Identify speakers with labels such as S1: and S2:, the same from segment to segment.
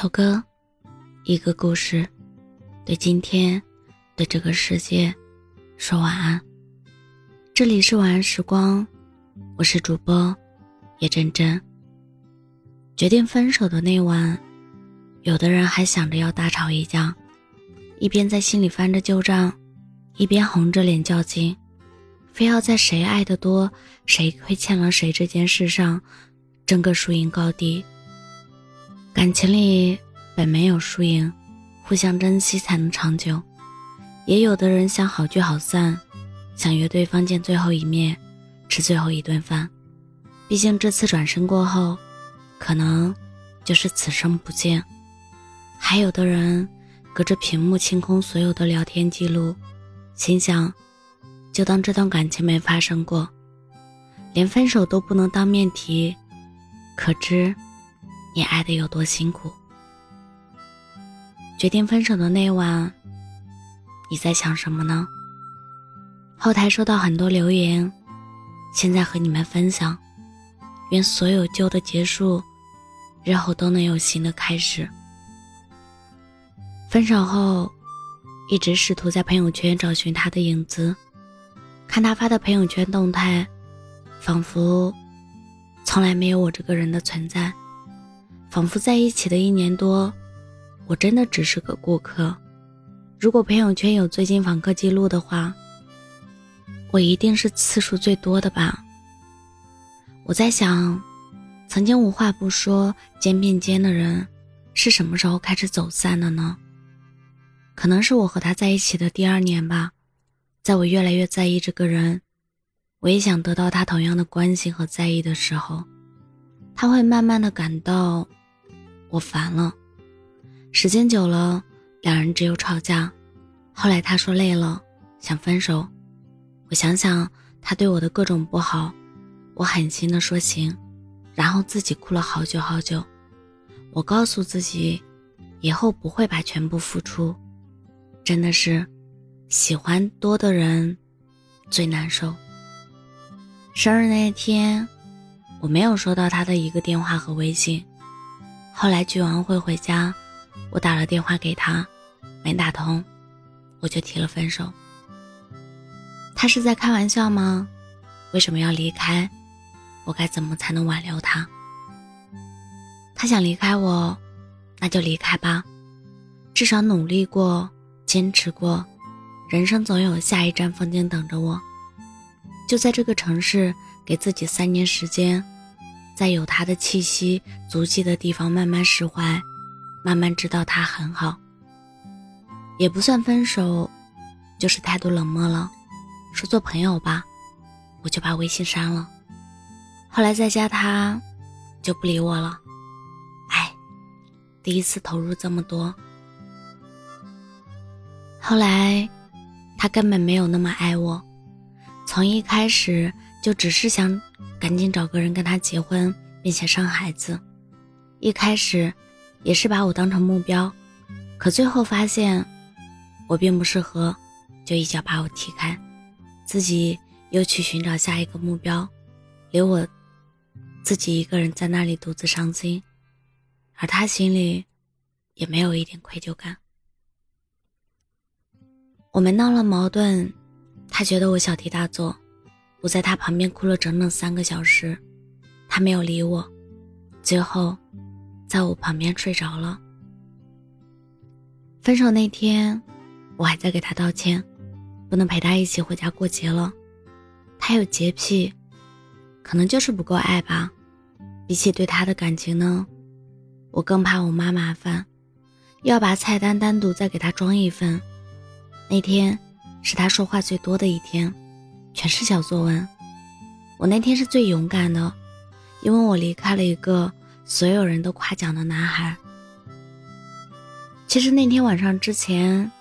S1: 首歌，一个故事，对今天，对这个世界，说晚安。这里是晚安时光，我是主播叶真真。决定分手的那晚，有的人还想着要大吵一架，一边在心里翻着旧账，一边红着脸较劲，非要在谁爱的多，谁亏欠了谁这件事上争个输赢高低。感情里本没有输赢，互相珍惜才能长久。也有的人想好聚好散，想约对方见最后一面，吃最后一顿饭。毕竟这次转身过后，可能就是此生不见。还有的人隔着屏幕清空所有的聊天记录，心想就当这段感情没发生过，连分手都不能当面提，可知。你爱的有多辛苦？决定分手的那晚，你在想什么呢？后台收到很多留言，现在和你们分享。愿所有旧的结束，日后都能有新的开始。分手后，一直试图在朋友圈找寻他的影子，看他发的朋友圈动态，仿佛从来没有我这个人的存在。仿佛在一起的一年多，我真的只是个过客。如果朋友圈有最近访客记录的话，我一定是次数最多的吧。我在想，曾经无话不说、肩并肩的人，是什么时候开始走散的呢？可能是我和他在一起的第二年吧。在我越来越在意这个人，我也想得到他同样的关心和在意的时候，他会慢慢的感到。我烦了，时间久了，两人只有吵架。后来他说累了，想分手。我想想他对我的各种不好，我狠心的说行，然后自己哭了好久好久。我告诉自己，以后不会把全部付出。真的是，喜欢多的人最难受。生日那天，我没有收到他的一个电话和微信。后来聚完会回家，我打了电话给他，没打通，我就提了分手。他是在开玩笑吗？为什么要离开？我该怎么才能挽留他？他想离开我，那就离开吧，至少努力过，坚持过，人生总有下一站风景等着我。就在这个城市，给自己三年时间。在有他的气息足迹的地方，慢慢释怀，慢慢知道他很好，也不算分手，就是态度冷漠了，说做朋友吧，我就把微信删了。后来再加他，就不理我了。哎，第一次投入这么多，后来他根本没有那么爱我，从一开始就只是想。赶紧找个人跟他结婚，并且生孩子。一开始，也是把我当成目标，可最后发现我并不适合，就一脚把我踢开，自己又去寻找下一个目标，留我自己一个人在那里独自伤心，而他心里也没有一点愧疚感。我们闹了矛盾，他觉得我小题大做。我在他旁边哭了整整三个小时，他没有理我，最后，在我旁边睡着了。分手那天，我还在给他道歉，不能陪他一起回家过节了。他有洁癖，可能就是不够爱吧。比起对他的感情呢，我更怕我妈麻烦，要把菜单单独再给他装一份。那天，是他说话最多的一天。全是小作文。我那天是最勇敢的，因为我离开了一个所有人都夸奖的男孩。其实那天晚上之前，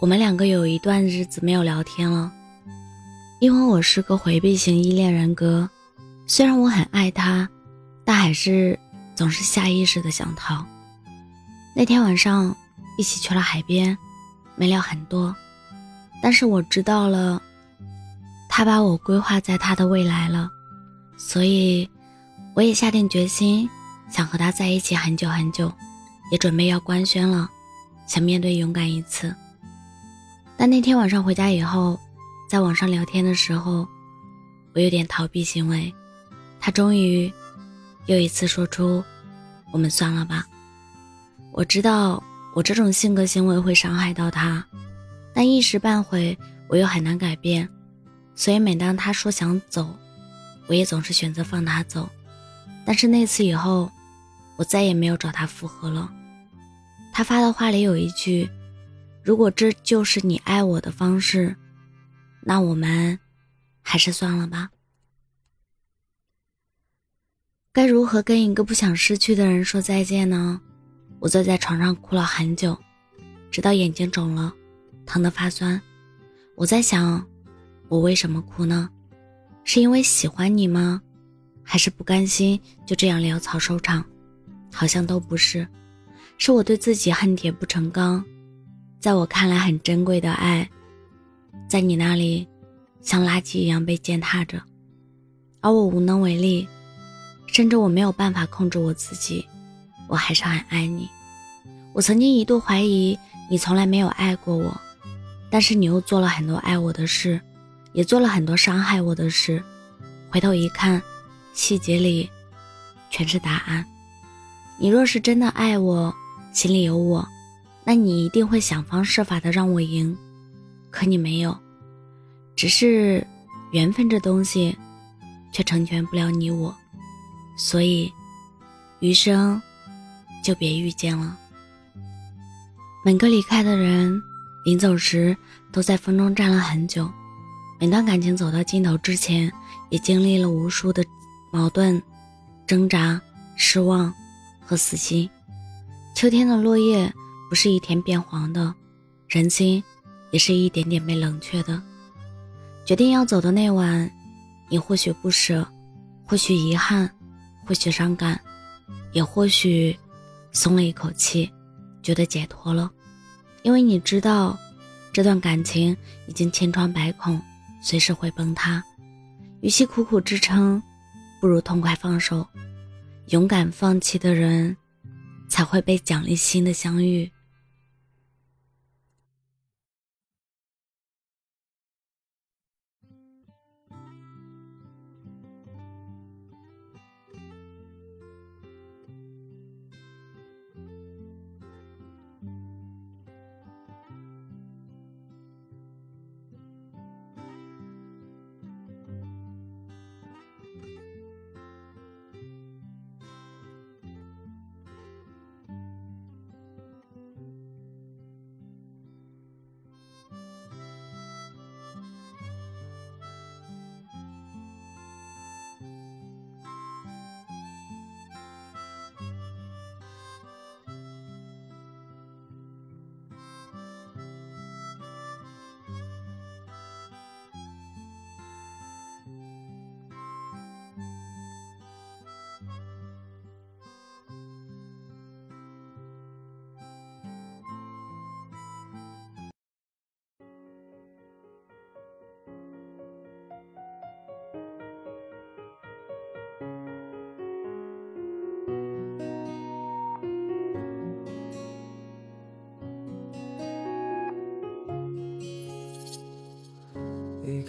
S1: 我们两个有一段日子没有聊天了，因为我是个回避型依恋人格。虽然我很爱他，但还是总是下意识的想逃。那天晚上一起去了海边，没聊很多，但是我知道了。他把我规划在他的未来了，所以我也下定决心想和他在一起很久很久。也准备要官宣了，想面对勇敢一次。但那天晚上回家以后，在网上聊天的时候，我有点逃避行为。他终于又一次说出：“我们算了吧。”我知道我这种性格行为会伤害到他，但一时半会我又很难改变，所以每当他说想走，我也总是选择放他走。但是那次以后，我再也没有找他复合了。他发的话里有一句：“如果这就是你爱我的方式，那我们还是算了吧。”该如何跟一个不想失去的人说再见呢？我坐在床上哭了很久，直到眼睛肿了，疼得发酸。我在想，我为什么哭呢？是因为喜欢你吗？还是不甘心就这样潦草收场？好像都不是，是我对自己恨铁不成钢。在我看来很珍贵的爱，在你那里像垃圾一样被践踏着，而我无能为力，甚至我没有办法控制我自己。我还是很爱你。我曾经一度怀疑你从来没有爱过我，但是你又做了很多爱我的事，也做了很多伤害我的事。回头一看。细节里，全是答案。你若是真的爱我，心里有我，那你一定会想方设法的让我赢。可你没有，只是缘分这东西，却成全不了你我。所以，余生就别遇见了。每个离开的人，临走时都在风中站了很久。每段感情走到尽头之前，也经历了无数的。矛盾、挣扎、失望和死心。秋天的落叶不是一天变黄的，人心也是一点点被冷却的。决定要走的那晚，你或许不舍，或许遗憾，或许伤感，也或许松了一口气，觉得解脱了。因为你知道，这段感情已经千疮百孔，随时会崩塌。与其苦苦支撑。不如痛快放手，勇敢放弃的人，才会被奖励新的相遇。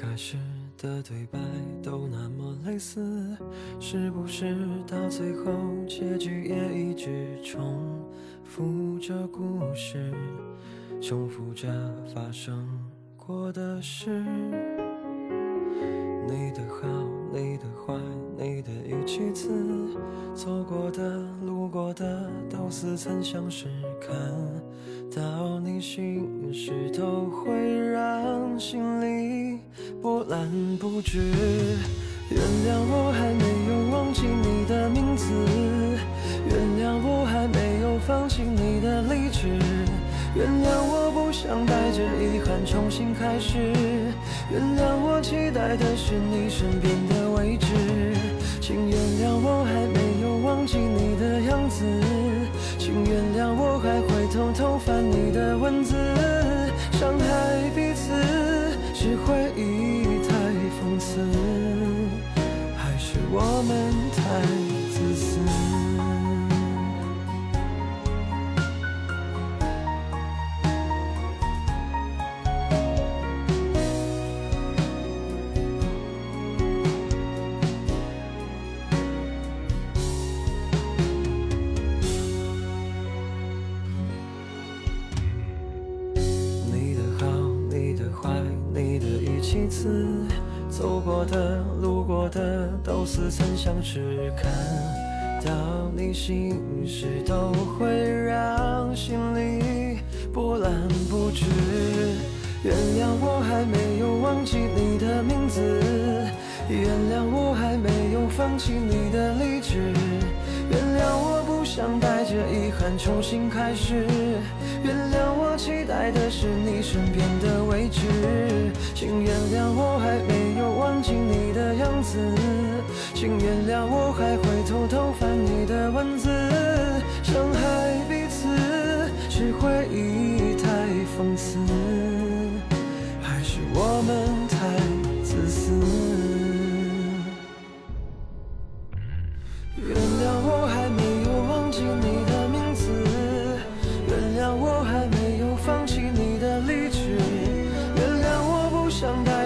S2: 开始的对白都那么类似，是不是到最后结局也一直重复着故事，重复着发生过的事？你的好，你的坏，你的一句词，走过的、路过的，都似曾相识。看到你心事，都会让心里。波澜不止，原谅我还没有忘记你的名字，原谅我还没有放弃你的理智，原谅我不想带着遗憾重新开始，原谅我期待的是你身边的位置，请原谅我还没有忘记你的样子，请原谅我还会偷偷翻你的文字，伤害。回忆次，走过的、路过的，都似曾相识。看到你心事，都会让心里波澜不止。原谅我还没重新开始，原谅我期待的是你身边的位置，请原谅我还没有忘记你的样子，请原谅我还会偷偷翻你的文字。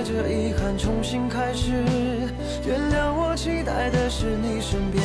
S2: 这遗憾重新开始。原谅我期待的是你身边